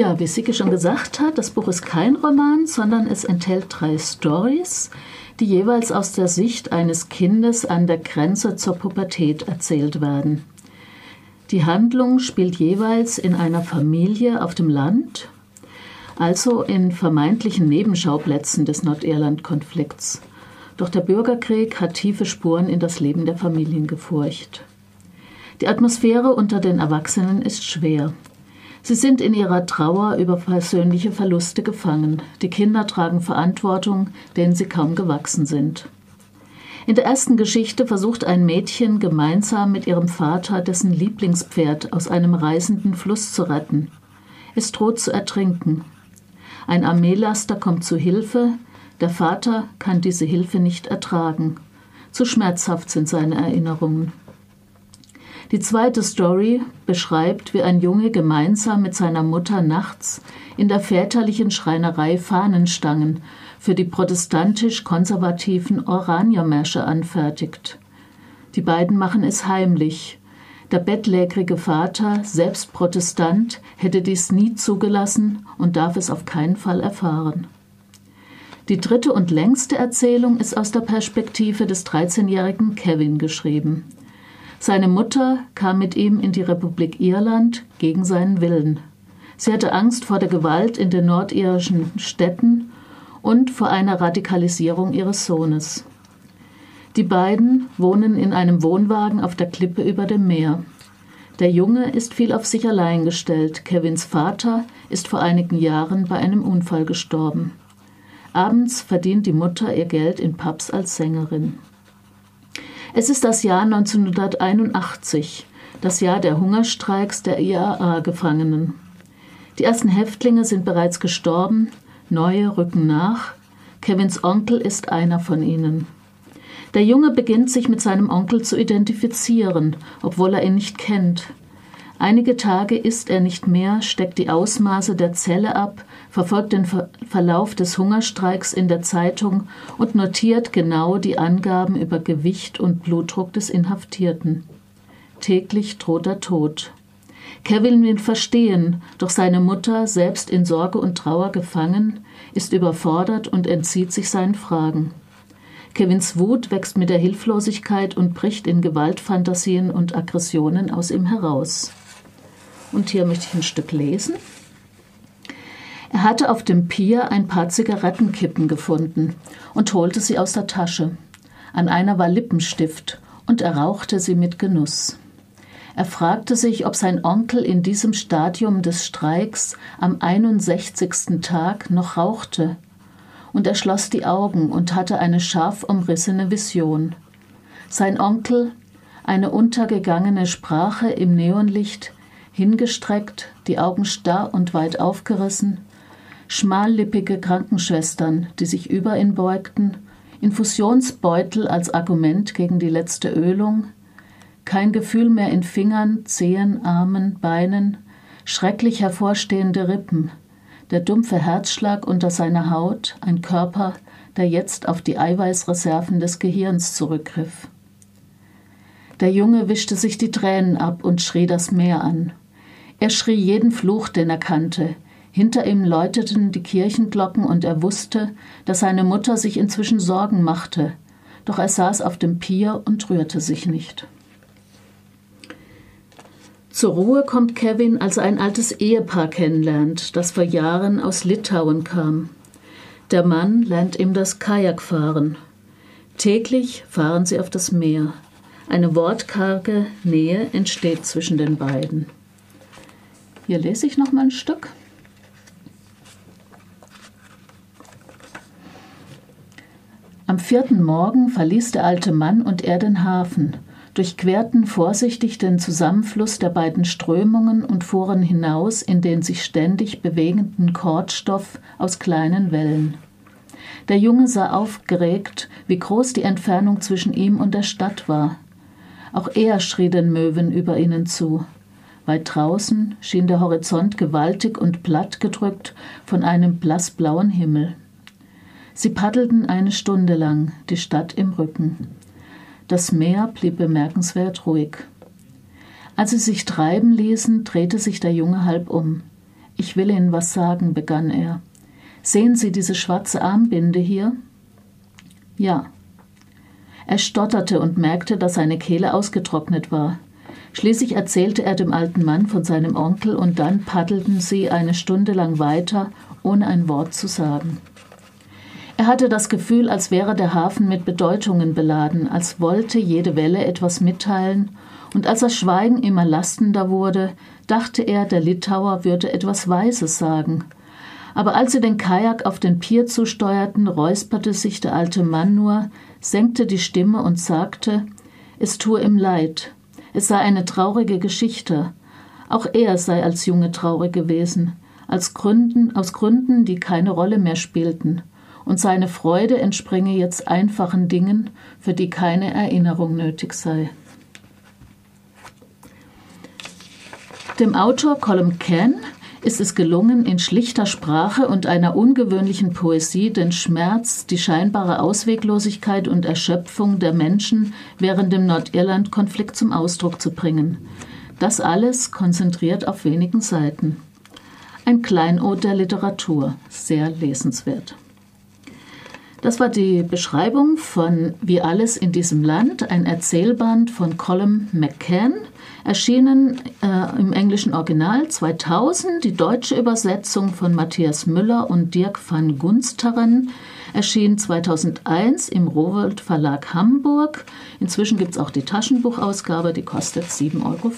Ja, wie Sicke schon gesagt hat, das Buch ist kein Roman, sondern es enthält drei Stories, die jeweils aus der Sicht eines Kindes an der Grenze zur Pubertät erzählt werden. Die Handlung spielt jeweils in einer Familie auf dem Land, also in vermeintlichen Nebenschauplätzen des Nordirland-Konflikts. Doch der Bürgerkrieg hat tiefe Spuren in das Leben der Familien gefurcht. Die Atmosphäre unter den Erwachsenen ist schwer. Sie sind in ihrer Trauer über persönliche Verluste gefangen. Die Kinder tragen Verantwortung, denen sie kaum gewachsen sind. In der ersten Geschichte versucht ein Mädchen gemeinsam mit ihrem Vater dessen Lieblingspferd aus einem reißenden Fluss zu retten. Es droht zu ertrinken. Ein Armeelaster kommt zu Hilfe, der Vater kann diese Hilfe nicht ertragen. Zu schmerzhaft sind seine Erinnerungen. Die zweite Story beschreibt, wie ein Junge gemeinsam mit seiner Mutter nachts in der väterlichen Schreinerei Fahnenstangen für die protestantisch-konservativen Oraniermärsche anfertigt. Die beiden machen es heimlich. Der bettlägerige Vater, selbst Protestant, hätte dies nie zugelassen und darf es auf keinen Fall erfahren. Die dritte und längste Erzählung ist aus der Perspektive des 13-jährigen Kevin geschrieben. Seine Mutter kam mit ihm in die Republik Irland gegen seinen Willen. Sie hatte Angst vor der Gewalt in den nordirischen Städten und vor einer Radikalisierung ihres Sohnes. Die beiden wohnen in einem Wohnwagen auf der Klippe über dem Meer. Der Junge ist viel auf sich allein gestellt. Kevins Vater ist vor einigen Jahren bei einem Unfall gestorben. Abends verdient die Mutter ihr Geld in Pubs als Sängerin. Es ist das Jahr 1981, das Jahr der Hungerstreiks der IAA-Gefangenen. Die ersten Häftlinge sind bereits gestorben, neue rücken nach. Kevins Onkel ist einer von ihnen. Der Junge beginnt sich mit seinem Onkel zu identifizieren, obwohl er ihn nicht kennt. Einige Tage isst er nicht mehr, steckt die Ausmaße der Zelle ab, verfolgt den Ver Verlauf des Hungerstreiks in der Zeitung und notiert genau die Angaben über Gewicht und Blutdruck des Inhaftierten. Täglich droht er Tod. Kevin will verstehen, doch seine Mutter, selbst in Sorge und Trauer gefangen, ist überfordert und entzieht sich seinen Fragen. Kevins Wut wächst mit der Hilflosigkeit und bricht in Gewaltfantasien und Aggressionen aus ihm heraus. Und hier möchte ich ein Stück lesen. Er hatte auf dem Pier ein paar Zigarettenkippen gefunden und holte sie aus der Tasche. An einer war Lippenstift und er rauchte sie mit Genuss. Er fragte sich, ob sein Onkel in diesem Stadium des Streiks am 61. Tag noch rauchte. Und er schloss die Augen und hatte eine scharf umrissene Vision. Sein Onkel, eine untergegangene Sprache im Neonlicht, hingestreckt, die Augen starr und weit aufgerissen, schmallippige Krankenschwestern, die sich über ihn beugten, Infusionsbeutel als Argument gegen die letzte Ölung, kein Gefühl mehr in Fingern, Zehen, Armen, Beinen, schrecklich hervorstehende Rippen, der dumpfe Herzschlag unter seiner Haut, ein Körper, der jetzt auf die Eiweißreserven des Gehirns zurückgriff. Der Junge wischte sich die Tränen ab und schrie das Meer an. Er schrie jeden Fluch, den er kannte. Hinter ihm läuteten die Kirchenglocken und er wusste, dass seine Mutter sich inzwischen Sorgen machte. Doch er saß auf dem Pier und rührte sich nicht. Zur Ruhe kommt Kevin, als er ein altes Ehepaar kennenlernt, das vor Jahren aus Litauen kam. Der Mann lernt ihm das Kajakfahren. Täglich fahren sie auf das Meer. Eine wortkarge Nähe entsteht zwischen den beiden. Hier lese ich noch mal ein Stück. Vierten Morgen verließ der alte Mann und er den Hafen, durchquerten vorsichtig den Zusammenfluss der beiden Strömungen und fuhren hinaus in den sich ständig bewegenden Kordstoff aus kleinen Wellen. Der Junge sah aufgeregt, wie groß die Entfernung zwischen ihm und der Stadt war. Auch er schrie den Möwen über ihnen zu. Weit draußen schien der Horizont gewaltig und platt gedrückt von einem blassblauen Himmel. Sie paddelten eine Stunde lang, die Stadt im Rücken. Das Meer blieb bemerkenswert ruhig. Als sie sich treiben ließen, drehte sich der Junge halb um. ich will Ihnen was sagen, begann er. Sehen Sie diese schwarze Armbinde hier? Ja. Er stotterte und merkte, dass seine Kehle ausgetrocknet war. Schließlich erzählte er dem alten Mann von seinem Onkel und dann paddelten sie eine Stunde lang weiter, ohne ein Wort zu sagen. Er hatte das Gefühl, als wäre der Hafen mit Bedeutungen beladen, als wollte jede Welle etwas mitteilen, und als das Schweigen immer lastender wurde, dachte er, der Litauer würde etwas Weises sagen. Aber als sie den Kajak auf den Pier zusteuerten, räusperte sich der alte Mann nur, senkte die Stimme und sagte, es tue ihm leid, es sei eine traurige Geschichte. Auch er sei als Junge traurig gewesen, als Gründen, aus Gründen, die keine Rolle mehr spielten, und seine Freude entspringe jetzt einfachen Dingen, für die keine Erinnerung nötig sei. Dem Autor Colm Ken ist es gelungen, in schlichter Sprache und einer ungewöhnlichen Poesie den Schmerz, die scheinbare Ausweglosigkeit und Erschöpfung der Menschen während dem Nordirland-Konflikt zum Ausdruck zu bringen. Das alles konzentriert auf wenigen Seiten. Ein Kleinod der Literatur, sehr lesenswert. Das war die Beschreibung von Wie alles in diesem Land, ein Erzählband von Colum McCann, erschienen äh, im englischen Original 2000, die deutsche Übersetzung von Matthias Müller und Dirk van Gunsteren erschien 2001 im Rowold Verlag Hamburg. Inzwischen gibt es auch die Taschenbuchausgabe, die kostet 7,50 Euro.